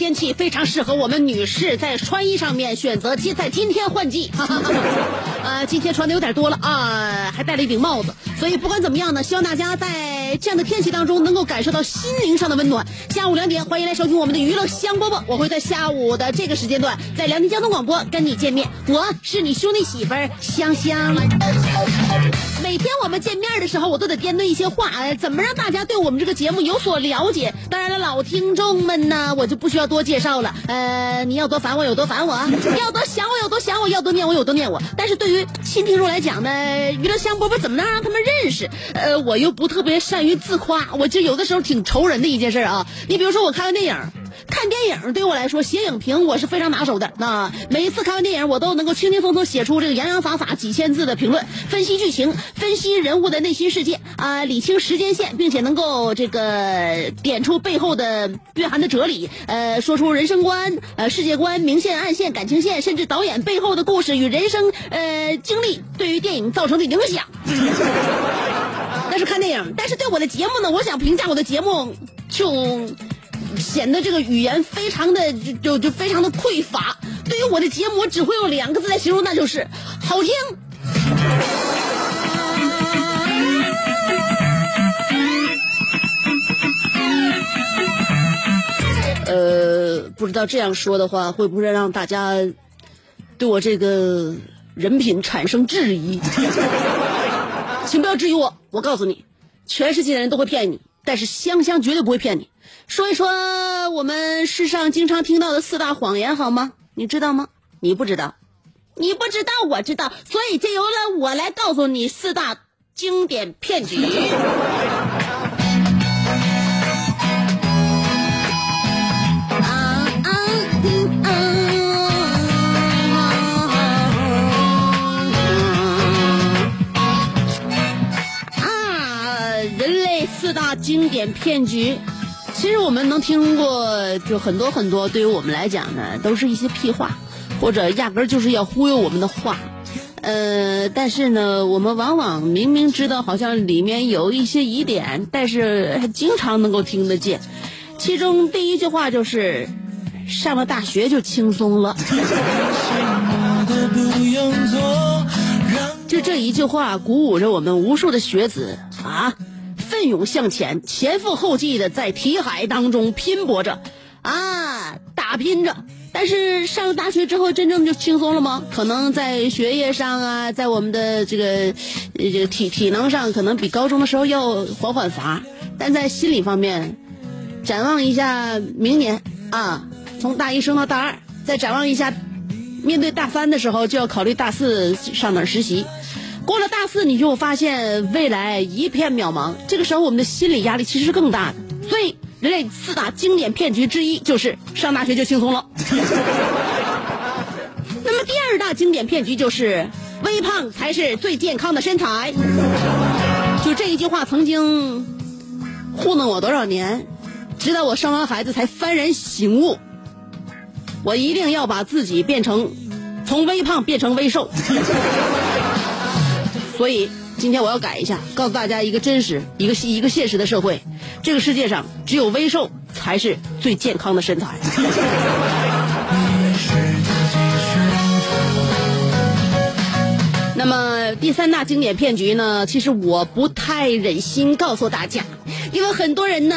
天气非常适合我们女士在穿衣上面选择今在今天换季。呃，今天穿的有点多了啊，还戴了一顶帽子。所以不管怎么样呢，希望大家在这样的天气当中能够感受到心灵上的温暖。下午两点，欢迎来收听我们的娱乐香饽饽，我会在下午的这个时间段在辽宁交通广播跟你见面。我是你兄弟媳妇香香。每天我们见面的时候，我都得掂对一些话，怎么让大家对我们这个节目有所了解？当然了，老听众们呢，我就不需要多介绍了。呃，你要多烦我有多烦我，要多想我有多想我，要多念我有多念我。但是对于新听众来讲呢，娱乐香饽饽怎么能让他们认识？呃，我又不特别善于自夸，我就有的时候挺愁人的一件事啊。你比如说，我看完电影。看电影对我来说，写影评我是非常拿手的。那每一次看完电影，我都能够轻轻松松写出这个洋洋洒洒几千字的评论，分析剧情，分析人物的内心世界啊、理清时间线，并且能够这个点出背后的蕴含的哲理，呃，说出人生观、呃世界观、明线、暗线、感情线，甚至导演背后的故事与人生呃经历对于电影造成的影响。那是看电影，但是对我的节目呢，我想评价我的节目就。显得这个语言非常的就就非常的匮乏。对于我的节目，我只会用两个字来形容，那就是好听。呃，不知道这样说的话，会不会让大家对我这个人品产生质疑？请不要质疑我，我告诉你，全世界的人都会骗你，但是香香绝对不会骗你。说一说我们世上经常听到的四大谎言好吗？你知道吗？你不知道，你不知道，我知道，所以就由了我来告诉你四大经典骗局。啊啊嗯啊啊！人类四大经典骗局。其实我们能听过就很多很多，对于我们来讲呢，都是一些屁话，或者压根儿就是要忽悠我们的话。呃，但是呢，我们往往明明知道好像里面有一些疑点，但是还经常能够听得见。其中第一句话就是，上了大学就轻松了。就这一句话，鼓舞着我们无数的学子啊。奋勇向前，前赴后继的在题海当中拼搏着，啊，打拼着。但是上了大学之后，真正就轻松了吗？可能在学业上啊，在我们的这个这个体体能上，可能比高中的时候要缓缓乏。但在心理方面，展望一下明年啊，从大一升到大二，再展望一下，面对大三的时候，就要考虑大四上哪儿实习。过了大四，你就发现未来一片渺茫。这个时候，我们的心理压力其实是更大的。所以，人类四大经典骗局之一就是上大学就轻松了。那么，第二大经典骗局就是微胖才是最健康的身材。就这一句话，曾经糊弄我多少年，直到我生完孩子才幡然醒悟，我一定要把自己变成从微胖变成微瘦。所以今天我要改一下，告诉大家一个真实、一个一个现实的社会，这个世界上只有微瘦才是最健康的身材。那么第三大经典骗局呢，其实我不太忍心告诉大家，因为很多人呢，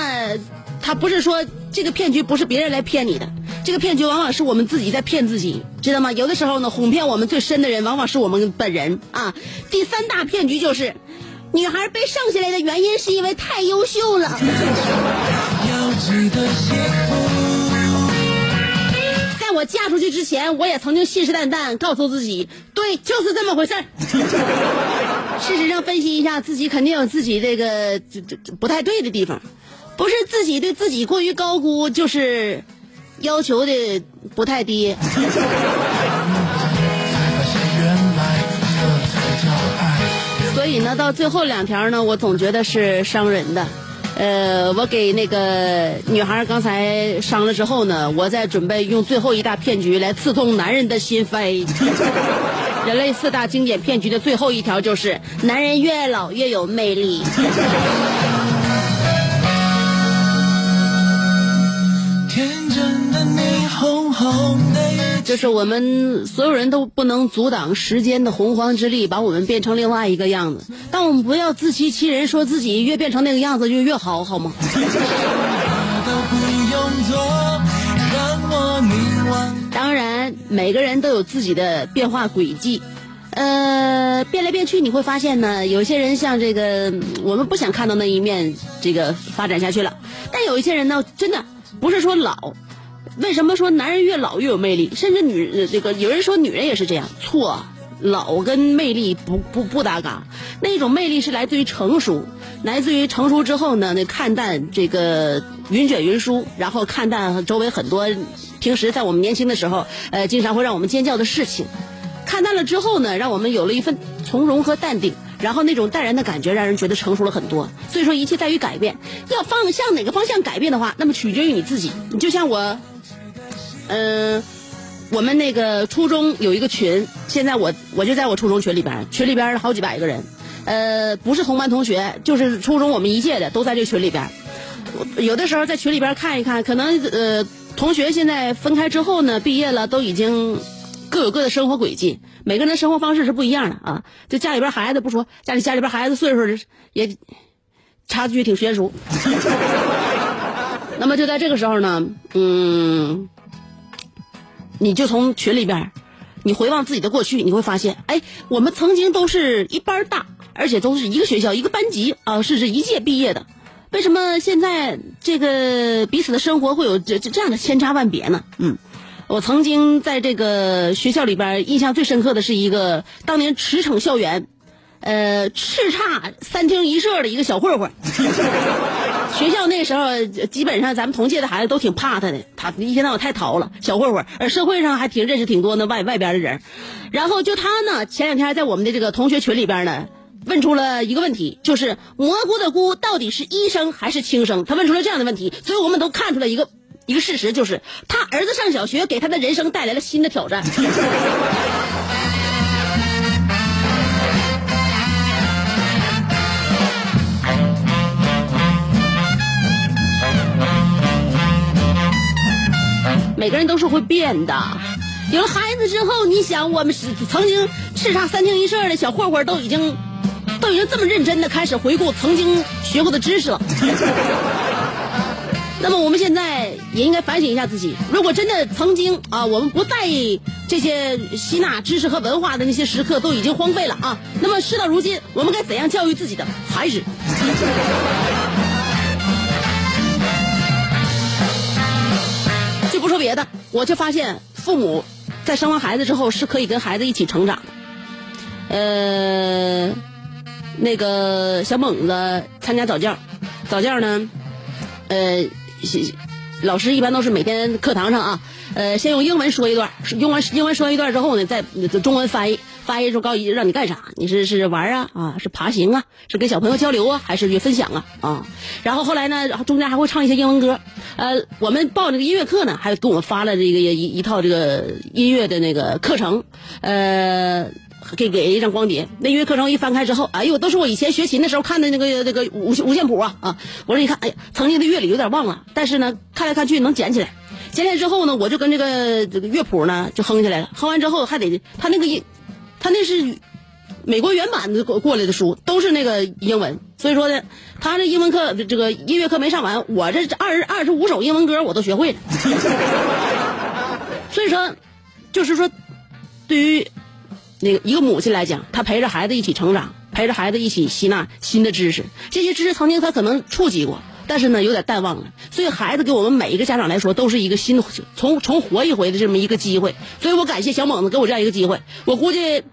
他不是说这个骗局不是别人来骗你的，这个骗局往往是我们自己在骗自己，知道吗？有的时候呢，哄骗我们最深的人，往往是我们本人啊。第三大骗局就是，女孩被剩下来的原因是因为太优秀了。在我嫁出去之前，我也曾经信誓旦旦告诉自己，对，就是这么回事儿。事实上，分析一下，自己肯定有自己这个这这这不太对的地方，不是自己对自己过于高估，就是要求的不太低。所以呢，到最后两条呢，我总觉得是伤人的。呃，我给那个女孩刚才伤了之后呢，我再准备用最后一大骗局来刺痛男人的心扉。人类四大经典骗局的最后一条就是：男人越老越有魅力。就是我们所有人都不能阻挡时间的洪荒之力，把我们变成另外一个样子。但我们不要自欺欺人，说自己越变成那个样子就越好，好吗？当然，每个人都有自己的变化轨迹。呃，变来变去，你会发现呢，有些人像这个嗯我们不想看到那一面，这个发展下去了。但有一些人呢，真的不是说老，为什么说男人越老越有魅力？甚至女人这个有人说女人也是这样，错，老跟魅力不不不搭嘎。那种魅力是来自于成熟，来自于成熟之后呢，那看淡这个云卷云舒，然后看淡周围很多平时在我们年轻的时候，呃，经常会让我们尖叫的事情。看淡了之后呢，让我们有了一份从容和淡定，然后那种淡然的感觉让人觉得成熟了很多。所以说，一切在于改变。要方向哪个方向改变的话，那么取决于你自己。你就像我，嗯、我们那个初中有一个群，现在我我就在我初中群里边，群里边好几百个人，呃，不是同班同学，就是初中我们一届的都在这群里边。有的时候在群里边看一看，可能呃同学现在分开之后呢，毕业了都已经各有各的生活轨迹，每个人的生活方式是不一样的啊。就家里边孩子不说，家里家里边孩子岁数也差距挺悬殊。那么就在这个时候呢，嗯，你就从群里边，你回望自己的过去，你会发现，哎，我们曾经都是一班大，而且都是一个学校一个班级啊，是这一届毕业的。为什么现在这个彼此的生活会有这这这样的千差万别呢？嗯，我曾经在这个学校里边印象最深刻的是一个当年驰骋校园，呃，叱咤三厅一社的一个小混混。学校那时候基本上咱们同届的孩子都挺怕他的，他一天到晚太淘了，小混混。而社会上还挺认识挺多那外外边的人，然后就他呢，前两天在我们的这个同学群里边呢。问出了一个问题，就是蘑菇的菇到底是医生还是轻生？他问出了这样的问题，所以我们都看出了一个一个事实，就是他儿子上小学给他的人生带来了新的挑战。每个人都是会变的。有了孩子之后，你想，我们曾经叱咤三厅一社的小混混，都已经都已经这么认真的开始回顾曾经学过的知识了。那么我们现在也应该反省一下自己，如果真的曾经啊，我们不在意这些吸纳知识和文化的那些时刻都已经荒废了啊，那么事到如今，我们该怎样教育自己的孩子？不说别的，我就发现父母在生完孩子之后是可以跟孩子一起成长的。呃，那个小猛子参加早教，早教呢，呃，老师一般都是每天课堂上啊，呃，先用英文说一段，用完英文说一段之后呢，再中文翻译，翻译出高一让你干啥？你是是玩啊啊，是爬行啊，是跟小朋友交流啊，还是去分享啊啊？然后后来呢，中间还会唱一些英文歌。呃，我们报这个音乐课呢，还给我们发了这个一一套这个音乐的那个课程，呃。给给一张光碟，那音乐课程一翻开之后，哎呦，都是我以前学琴的时候看的那个那个五五线谱啊啊！我说你看，哎呀，曾经的乐理有点忘了，但是呢，看来看去能捡起来。捡起来之后呢，我就跟这个这个乐谱呢就哼起来了。哼完之后还得他那个音，他那是美国原版的过过来的书，都是那个英文，所以说呢，他这英文课这个音乐课没上完，我这二十二十五首英文歌我都学会了。所以说，就是说，对于那个一个母亲来讲，她陪着孩子一起成长，陪着孩子一起吸纳新的知识，这些知识曾经他可能触及过，但是呢有点淡忘了。所以孩子给我们每一个家长来说，都是一个新的重重活一回的这么一个机会。所以我感谢小猛子给我这样一个机会。我估计，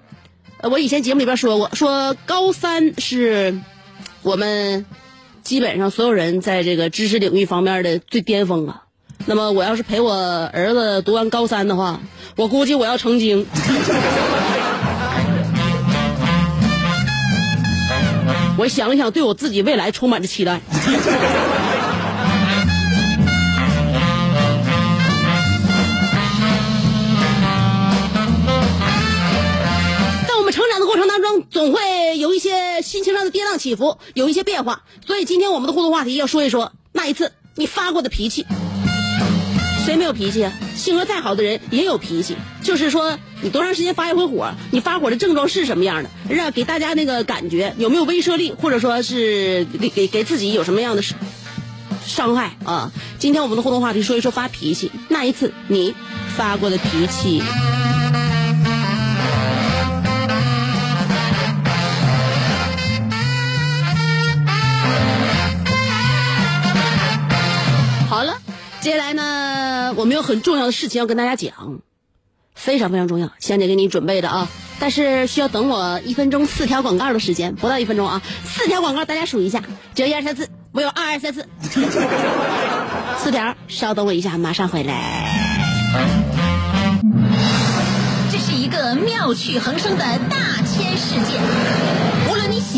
我以前节目里边说过，说高三是我们基本上所有人在这个知识领域方面的最巅峰啊。那么我要是陪我儿子读完高三的话，我估计我要成精。我想了想，对我自己未来充满着期待。总会有一些心情上的跌宕起伏，有一些变化。所以今天我们的互动话题要说一说那一次你发过的脾气。谁没有脾气啊？性格再好的人也有脾气。就是说，你多长时间发一回火？你发火的症状是什么样的？让给大家那个感觉有没有威慑力，或者说是给给给自己有什么样的伤害啊？今天我们的互动话题说一说发脾气。那一次你发过的脾气。接下来呢，我们有很重要的事情要跟大家讲，非常非常重要，香姐给你准备的啊。但是需要等我一分钟四条广告的时间，不到一分钟啊，四条广告大家数一下，只有一二三四，我有二二三四，四条，稍等我一下，马上回来。这是一个妙趣横生的大千世界。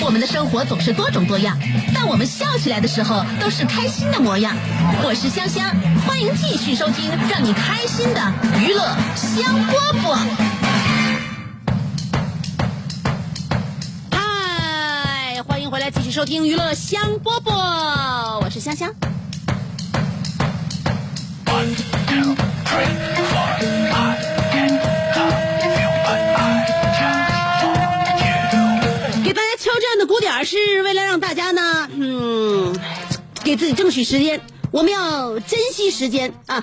我们的生活总是多种多样，但我们笑起来的时候都是开心的模样。我是香香，欢迎继续收听让你开心的娱乐香饽饽。嗨，欢迎回来，继续收听娱乐香饽饽，我是香香。给是为了让大家呢，嗯，给自己争取时间。我们要珍惜时间啊！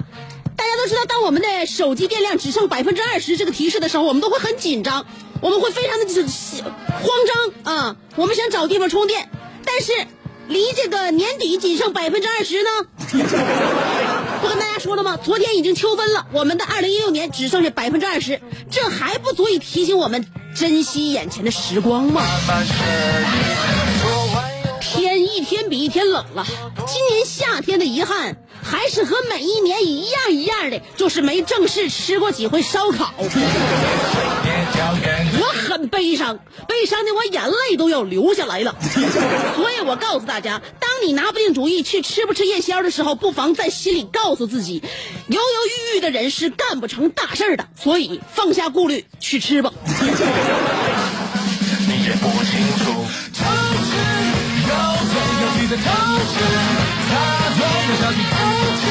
大家都知道，当我们的手机电量只剩百分之二十这个提示的时候，我们都会很紧张，我们会非常的慌张啊！我们想找地方充电，但是离这个年底仅剩百分之二十呢？说了吗？昨天已经秋分了，我们的二零一六年只剩下百分之二十，这还不足以提醒我们珍惜眼前的时光吗？天一天比一天冷了，今年夏天的遗憾还是和每一年一样一样的，就是没正式吃过几回烧烤。我很悲伤，悲伤的我眼泪都要流下来了。所以我告诉大家，当你拿不定主意去吃不吃夜宵的时候，不妨在心里告诉自己，犹犹豫豫的人是干不成大事的。所以放下顾虑，去吃吧。的偷吃，他总有小心偷吃，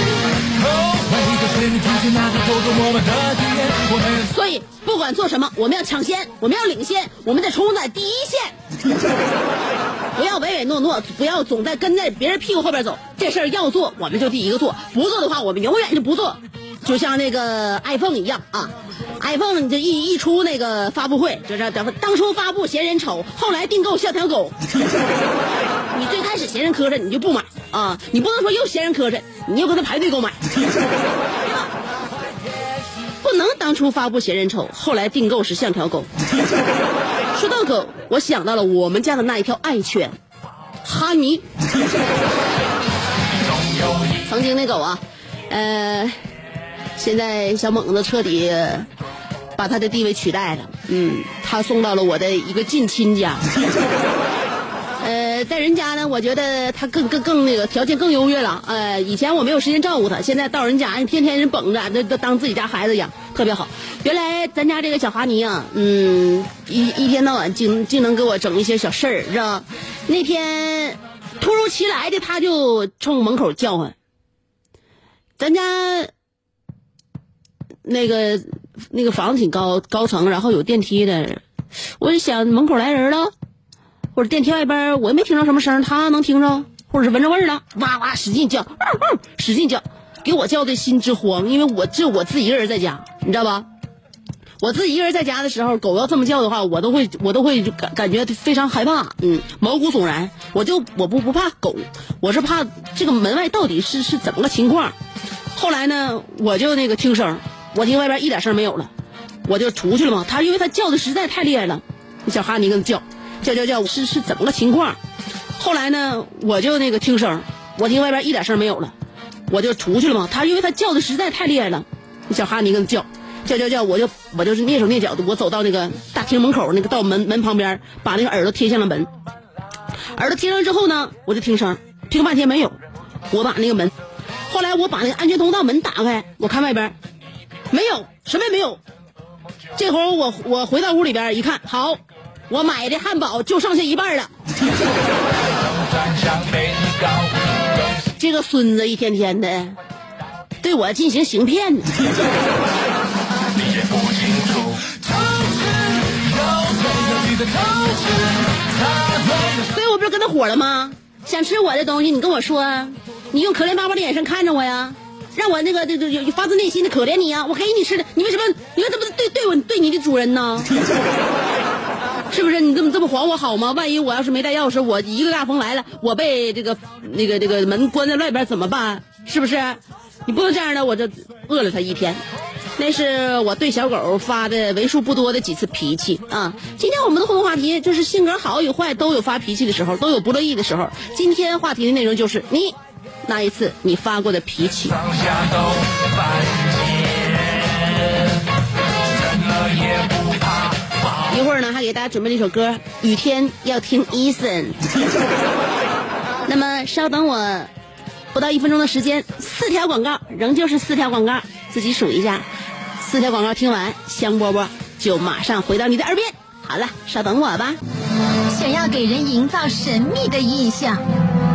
后悔的是你出现那个偷偷摸摸的地点，我们。所以不管做什么，我们要抢先，我们要领先，我们得冲在第一线。不要唯唯诺诺，不要总在跟在别人屁股后边走。这事儿要做，我们就第一个做；不做的话，我们永远就不做。就像那个 iPhone 一样啊，iPhone 这一一出那个发布会，就是咱们当初发布嫌人丑，后来订购像条狗。你最开始嫌人磕碜，你就不买啊！你不能说又嫌人磕碜，你又跟他排队购买。不能当初发布嫌人丑，后来订购是像条狗。说到狗，我想到了我们家的那一条爱犬，哈尼。曾经那狗啊，呃，现在小猛子彻底把他的地位取代了。嗯，他送到了我的一个近亲家。呃，在人家呢，我觉得他更更更那个条件更优越了。呃，以前我没有时间照顾他，现在到人家，天天人捧着，都都当自己家孩子养，特别好。原来咱家这个小哈尼啊，嗯，一一天到晚净净能给我整一些小事儿，知道？那天突如其来的，他就冲门口叫唤。咱家那个那个房子挺高高层，然后有电梯的，我就想门口来人了。或者电梯外边我也没听着什么声，他能听着，或者是闻着味儿了，哇哇使劲叫，使劲叫，给我叫的心直慌，因为我就我自己一个人在家，你知道吧？我自己一个人在家的时候，狗要这么叫的话，我都会我都会感感觉非常害怕，嗯，毛骨悚然。我就我不不怕狗，我是怕这个门外到底是是怎么个情况。后来呢，我就那个听声，我听外边一点声没有了，我就出去了嘛。他因为他叫的实在太厉害了，那小哈尼跟他叫。叫叫叫，是是怎么个情况？后来呢，我就那个听声，我听外边一点声没有了，我就出去了嘛。他因为他叫的实在太厉害了，那小哈尼跟他叫，叫叫叫，我就我就是蹑手蹑脚的，我走到那个大厅门口那个到门门旁边，把那个耳朵贴向了门。耳朵贴上之后呢，我就听声，听半天没有，我把那个门，后来我把那个安全通道门打开，我看外边，没有，什么也没有。这会儿我我回到屋里边一看，好。我买的汉堡就剩下一半了。这个孙子一天天的对我进行行骗呢。所以我不是跟他火了吗？想吃我的东西，你跟我说，你用可怜巴巴的眼神看着我呀，让我那个这这有发自内心的可怜你呀，我给你吃的，你为什么你为什么对对我对你的主人呢？是不是你这么这么还我好吗？万一我要是没带钥匙，我一个大风来了，我被这个那个这个门关在外边怎么办？是不是？你不能这样的，我就饿了他一天。那是我对小狗发的为数不多的几次脾气啊。今天我们的互动话题就是性格好与坏都有发脾气的时候，都有不乐意的时候。今天话题的内容就是你那一次你发过的脾气。一会儿呢，还给大家准备了一首歌，雨天要听 Eason。那么稍等我不到一分钟的时间，四条广告，仍旧是四条广告，自己数一下。四条广告听完，香饽饽就马上回到你的耳边。好了，稍等我吧。想要给人营造神秘的印象，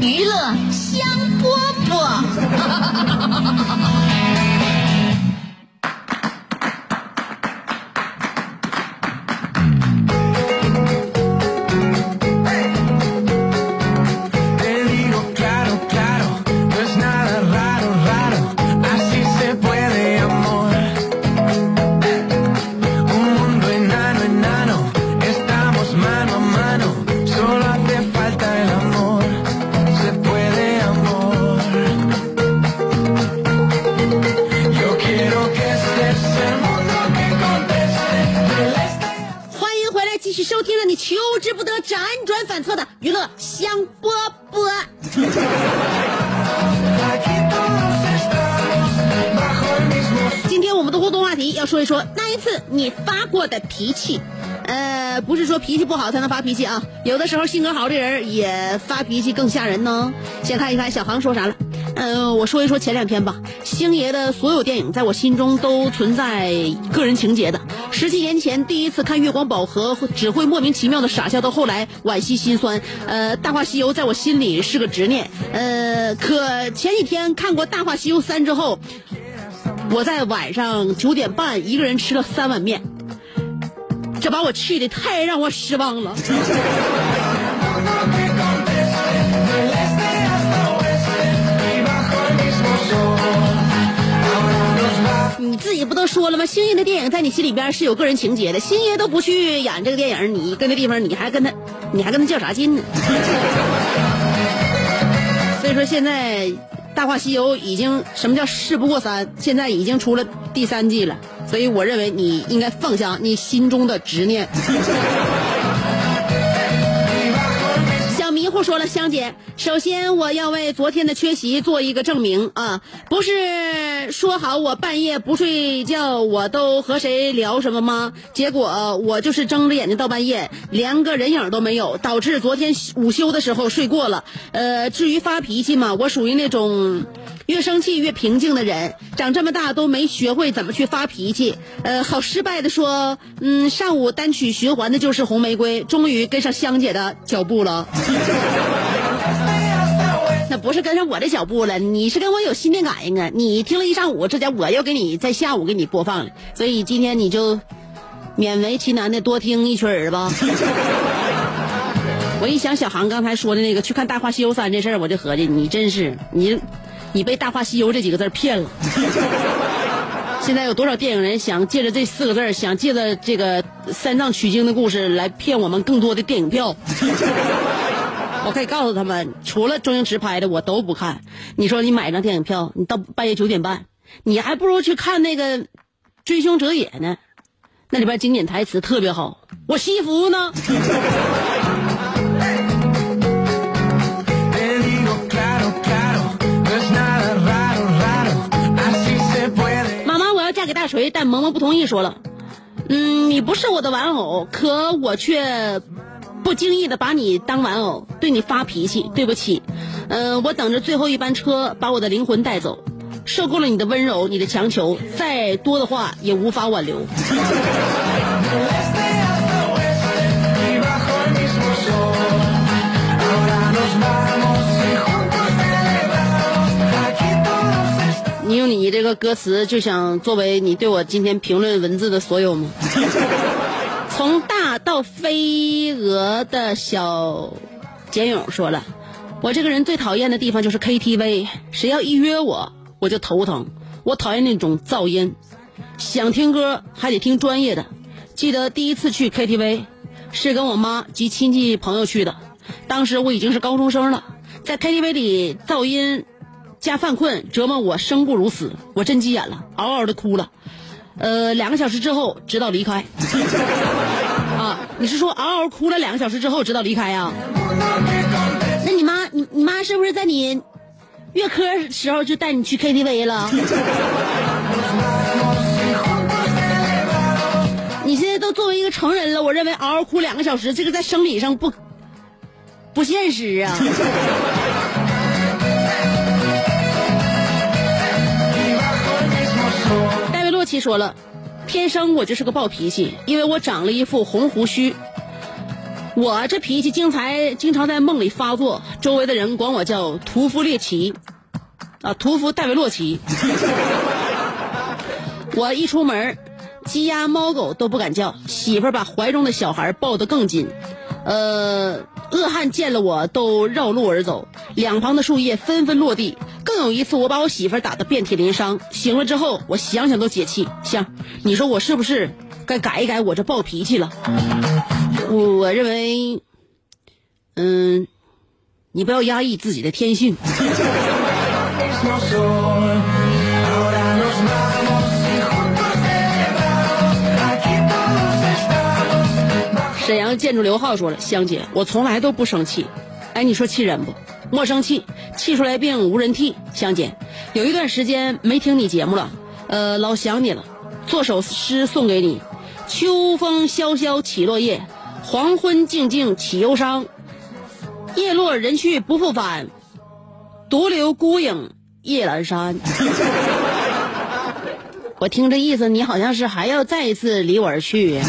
娱乐香饽饽。收听了你求之不得辗转反侧的娱乐香饽饽。今天我们的互动话题要说一说那一次你发过的脾气。呃不是说脾气不好才能发脾气啊有的时候性格好的人也发脾气更吓人呢。先看一看小航说啥了。嗯，我说一说前两天吧。星爷的所有电影在我心中都存在个人情节的。十七年前第一次看《月光宝盒》，只会莫名其妙的傻笑，到后来惋惜心酸。呃，《大话西游》在我心里是个执念。呃，可前几天看过《大话西游三》之后。我在晚上九点半一个人吃了三碗面，这把我气的太让我失望了。你自己不都说了吗？星爷的电影在你心里边是有个人情节的，星爷都不去演这个电影，你跟那地方你还跟他，你还跟他较啥劲呢？所以说现在《大话西游》已经什么叫事不过三，现在已经出了第三季了，所以我认为你应该放下你心中的执念。说了，香姐，首先我要为昨天的缺席做一个证明啊，不是说好我半夜不睡觉，我都和谁聊什么吗？结果我就是睁着眼睛到半夜，连个人影都没有，导致昨天午休的时候睡过了。呃，至于发脾气嘛，我属于那种。越生气越平静的人，长这么大都没学会怎么去发脾气。呃，好失败的说，嗯，上午单曲循环的就是红玫瑰，终于跟上香姐的脚步了。那不是跟上我的脚步了，你是跟我有心电感应啊！你听了一上午，这家我又给你在下午给你播放了，所以今天你就勉为其难的多听一曲儿吧。我一想小航刚才说的那个去看《大话西游三》这事儿，我就合计你真是你。你被《大话西游》这几个字骗了。现在有多少电影人想借着这四个字想借着这个三藏取经的故事来骗我们更多的电影票？我可以告诉他们，除了周星驰拍的，我都不看。你说你买张电影票，你到半夜九点半，你还不如去看那个《追凶者也》呢，那里边经典台词特别好。我西服呢？大锤，但萌萌不同意，说了：“嗯，你不是我的玩偶，可我却不经意的把你当玩偶，对你发脾气。对不起，嗯，我等着最后一班车把我的灵魂带走，受够了你的温柔，你的强求，再多的话也无法挽留。”你用你这个歌词就想作为你对我今天评论文字的所有吗？从大到飞蛾的小简勇说了，我这个人最讨厌的地方就是 KTV，谁要一约我我就头疼，我讨厌那种噪音，想听歌还得听专业的。记得第一次去 KTV 是跟我妈及亲戚朋友去的，当时我已经是高中生了，在 KTV 里噪音。加犯困折磨我生不如死，我真急眼了，嗷嗷的哭了。呃，两个小时之后知道离开。啊，你是说嗷嗷哭了两个小时之后知道离开呀？那你妈，你你妈是不是在你月科时候就带你去 KTV 了？你现在都作为一个成人了，我认为嗷嗷哭两个小时，这个在生理上不不现实啊。说了，天生我就是个暴脾气，因为我长了一副红胡须。我这脾气经常经常在梦里发作，周围的人管我叫屠夫猎奇，啊，屠夫戴维洛奇。我一出门，鸡鸭猫狗都不敢叫，媳妇儿把怀中的小孩抱得更紧。呃，恶汉见了我都绕路而走，两旁的树叶纷纷落地。更有一次，我把我媳妇打得遍体鳞伤。醒了之后，我想想都解气。香，你说我是不是该改一改我这暴脾气了？我我认为，嗯，你不要压抑自己的天性。沈阳建筑刘浩说了：“香姐，我从来都不生气。哎，你说气人不？莫生气，气出来病无人替。香姐，有一段时间没听你节目了，呃，老想你了。做首诗送给你：秋风萧萧起落叶，黄昏静静起忧伤。叶落人去不复返，独留孤影夜阑珊。我听这意思，你好像是还要再一次离我而去。”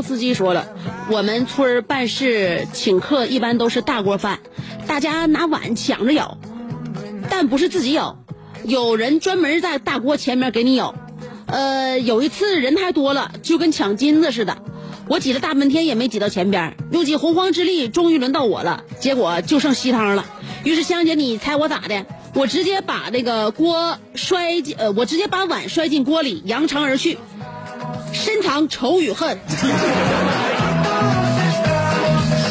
夫斯基说了，我们村办事请客一般都是大锅饭，大家拿碗抢着舀。但不是自己舀，有人专门在大锅前面给你舀。呃，有一次人太多了，就跟抢金子似的，我挤了大半天也没挤到前边，用尽洪荒之力，终于轮到我了，结果就剩稀汤了。于是香姐，你猜我咋的？我直接把那个锅摔进，呃，我直接把碗摔进锅里，扬长而去，深藏仇与恨。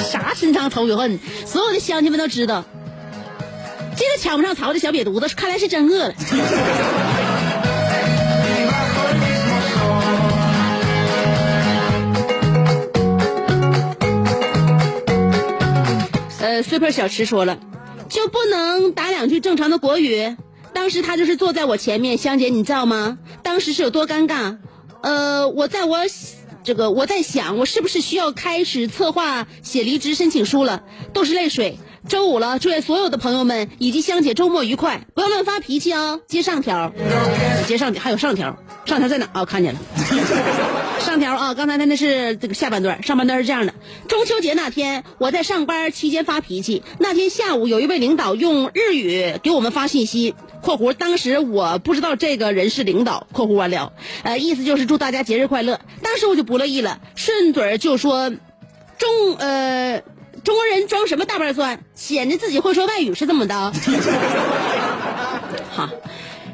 啥深藏仇与恨？所有的乡亲们都知道，这个抢不上槽的小瘪犊子，看来是真饿了。呃，，super 小池说了，就不能打两句正常的国语？当时他就是坐在我前面，香姐你知道吗？当时是有多尴尬？呃，我在我这个我在想，我是不是需要开始策划写离职申请书了？都是泪水。周五了，祝愿所有的朋友们以及香姐周末愉快，不要乱发脾气哦。接上条，接上还有上条，上条在哪啊？看见了。上条啊，刚才他那是这个下半段，上半段是这样的：中秋节那天，我在上班期间发脾气。那天下午，有一位领导用日语给我们发信息（括弧当时我不知道这个人是领导）（括弧完了），呃，意思就是祝大家节日快乐。当时我就不乐意了，顺嘴就说：“中呃，中国人装什么大瓣蒜，显得自己会说外语是这么的。”好。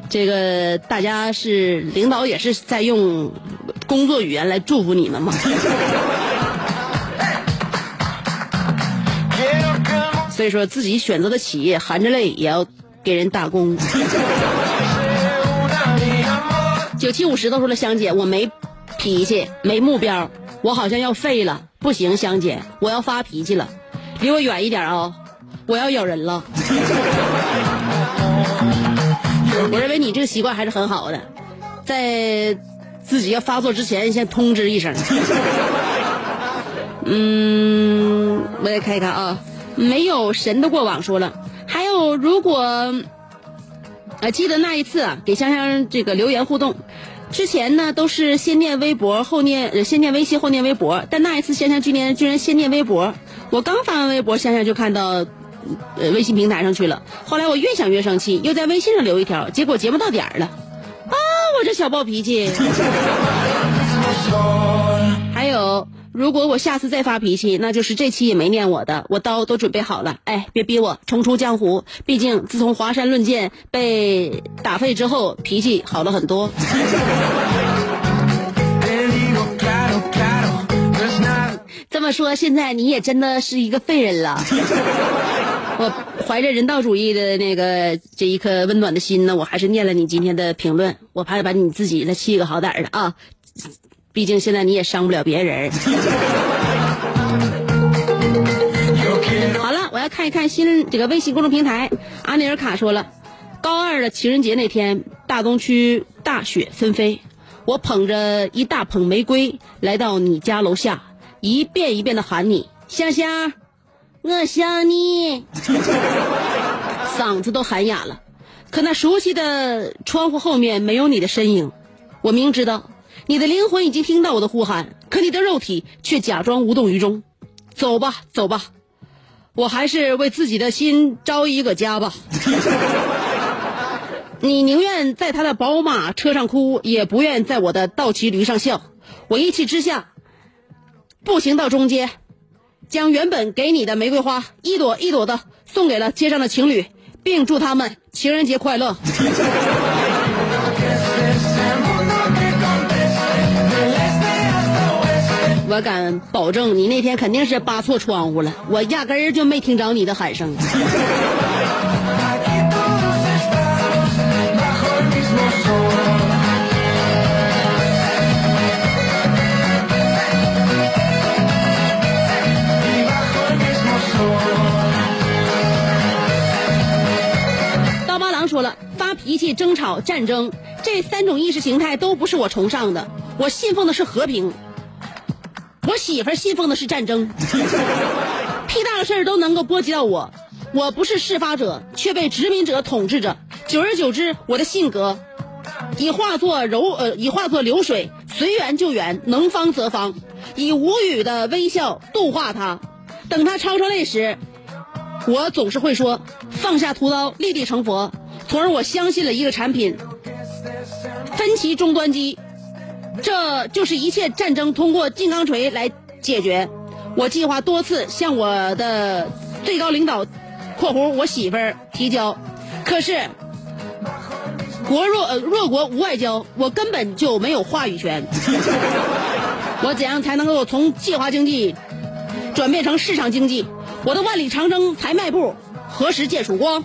这个大家是领导也是在用工作语言来祝福你们嘛？所以说自己选择的企业含着泪也要给人打工。九七五十都说了，香姐，我没脾气，没目标，我好像要废了，不行，香姐，我要发脾气了，离我远一点啊、我要咬人了。我认为你这个习惯还是很好的，在自己要发作之前先通知一声。嗯，我再看一看啊，没有神的过往说了，还有如果啊记得那一次啊，给香香这个留言互动，之前呢都是先念微博后念先念微信后念微博，但那一次香香居然居然先念微博，我刚发完微博，香香就看到。呃，微信平台上去了。后来我越想越生气，又在微信上留一条，结果节目到点儿了。啊，我这小暴脾气。如果我下次再发脾气，那就是这期也没念我的，我刀都准备好了。哎，别逼我重出江湖，毕竟自从华山论剑被打废之后，脾气好了很多。这么说，现在你也真的是一个废人了。我怀着人道主义的那个这一颗温暖的心呢，我还是念了你今天的评论，我怕把你自己再气个好歹的啊！毕竟现在你也伤不了别人。好了，我要看一看新这个微信公众平台。阿尼尔卡说了，高二的情人节那天，大东区大雪纷飞，我捧着一大捧玫瑰来到你家楼下，一遍一遍的喊你香香。我想你，嗓子都喊哑了。可那熟悉的窗户后面没有你的身影。我明知道你的灵魂已经听到我的呼喊，可你的肉体却假装无动于衷。走吧，走吧，我还是为自己的心招一个家吧。你宁愿在他的宝马车上哭，也不愿在我的倒骑驴上笑。我一气之下，步行到中街。将原本给你的玫瑰花一朵一朵的送给了街上的情侣，并祝他们情人节快乐。我敢保证，你那天肯定是扒错窗户了，我压根儿就没听着你的喊声。刀疤狼说了，发脾气、争吵、战争这三种意识形态都不是我崇尚的，我信奉的是和平。我媳妇信奉的是战争，屁大的事儿都能够波及到我，我不是事发者，却被殖民者统治着。久而久之，我的性格已化作柔呃，已化作流水，随缘就缘，能方则方，以无语的微笑度化他。等他抄出泪时，我总是会说。放下屠刀，立地成佛，从而我相信了一个产品——分歧终端机。这就是一切战争通过金刚锤来解决。我计划多次向我的最高领导（括弧我媳妇儿）提交，可是国若呃弱国无外交，我根本就没有话语权。我怎样才能够从计划经济转变成市场经济？我的万里长征才迈步，何时见曙光？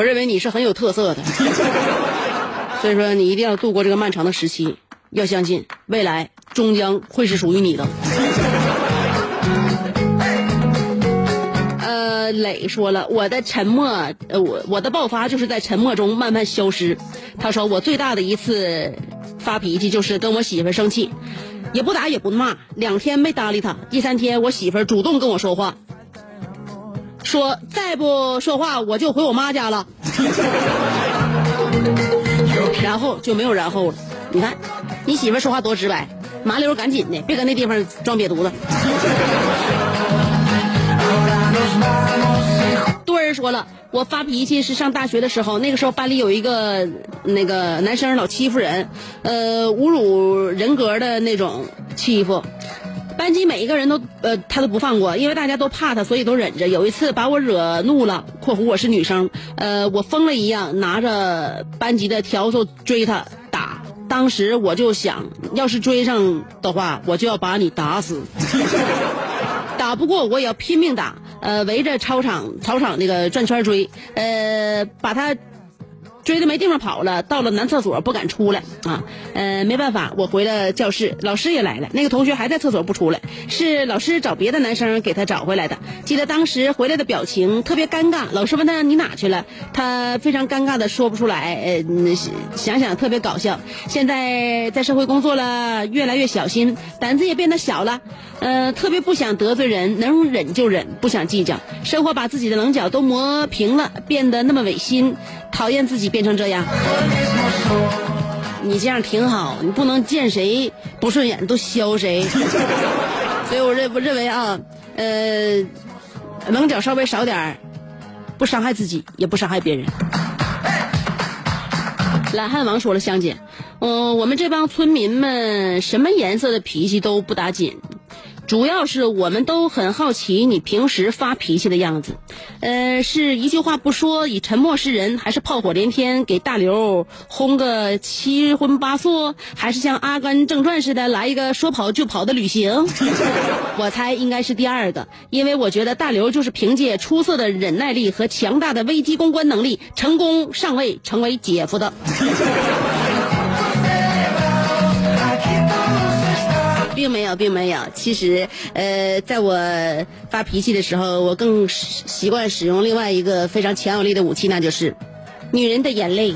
我认为你是很有特色的，所以说你一定要度过这个漫长的时期，要相信未来终将会是属于你的。呃，磊说了，我的沉默，呃，我我的爆发就是在沉默中慢慢消失。他说我最大的一次发脾气就是跟我媳妇生气，也不打也不骂，两天没搭理他，第三天我媳妇主动跟我说话。说再不说话，我就回我妈家了。然后就没有然后了。你看，你媳妇说话多直白，麻溜赶紧的，别搁那地方装瘪犊子。多人说了，我发脾气是上大学的时候，那个时候班里有一个那个男生老欺负人，呃，侮辱人格的那种欺负。班级每一个人都呃他都不放过，因为大家都怕他，所以都忍着。有一次把我惹怒了（括弧我是女生），呃，我疯了一样拿着班级的笤帚追他打。当时我就想，要是追上的话，我就要把你打死。打不过我也要拼命打，呃，围着操场操场那个转圈追，呃，把他。追的没地方跑了，到了男厕所不敢出来啊，呃，没办法，我回了教室，老师也来了，那个同学还在厕所不出来，是老师找别的男生给他找回来的。记得当时回来的表情特别尴尬，老师问他你哪去了，他非常尴尬的说不出来，呃，想想特别搞笑。现在在社会工作了，越来越小心，胆子也变得小了，呃，特别不想得罪人，能忍就忍，不想计较。生活把自己的棱角都磨平了，变得那么违心。讨厌自己变成这样，你这样挺好，你不能见谁不顺眼都削谁。所以我认我认为啊，呃，棱角稍微少点不伤害自己，也不伤害别人。懒汉王说了，香姐，嗯，我们这帮村民们什么颜色的脾气都不打紧。主要是我们都很好奇你平时发脾气的样子，呃，是一句话不说以沉默示人，还是炮火连天给大刘轰个七荤八素，还是像《阿甘正传》似的来一个说跑就跑的旅行？我猜应该是第二个，因为我觉得大刘就是凭借出色的忍耐力和强大的危机公关能力，成功上位成为姐夫的。并没有，并没有。其实，呃，在我发脾气的时候，我更习惯使用另外一个非常强有力的武器，那就是 女人的眼泪。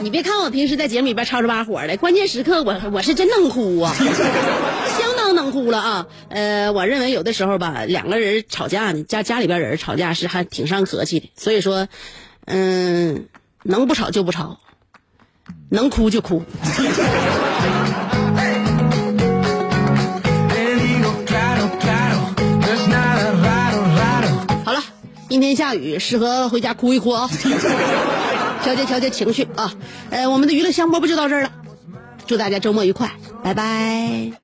你别看我平时在节目里边吵吵把火的，关键时刻我我是真能哭啊，相当能哭了啊。呃，我认为有的时候吧，两个人吵架呢，家家里边人吵架是还挺伤和气的。所以说，嗯，能不吵就不吵。能哭就哭。好了，阴天下雨，适合回家哭一哭啊，调节调节情绪啊。呃，我们的娱乐香饽饽就到这儿了，祝大家周末愉快，拜拜。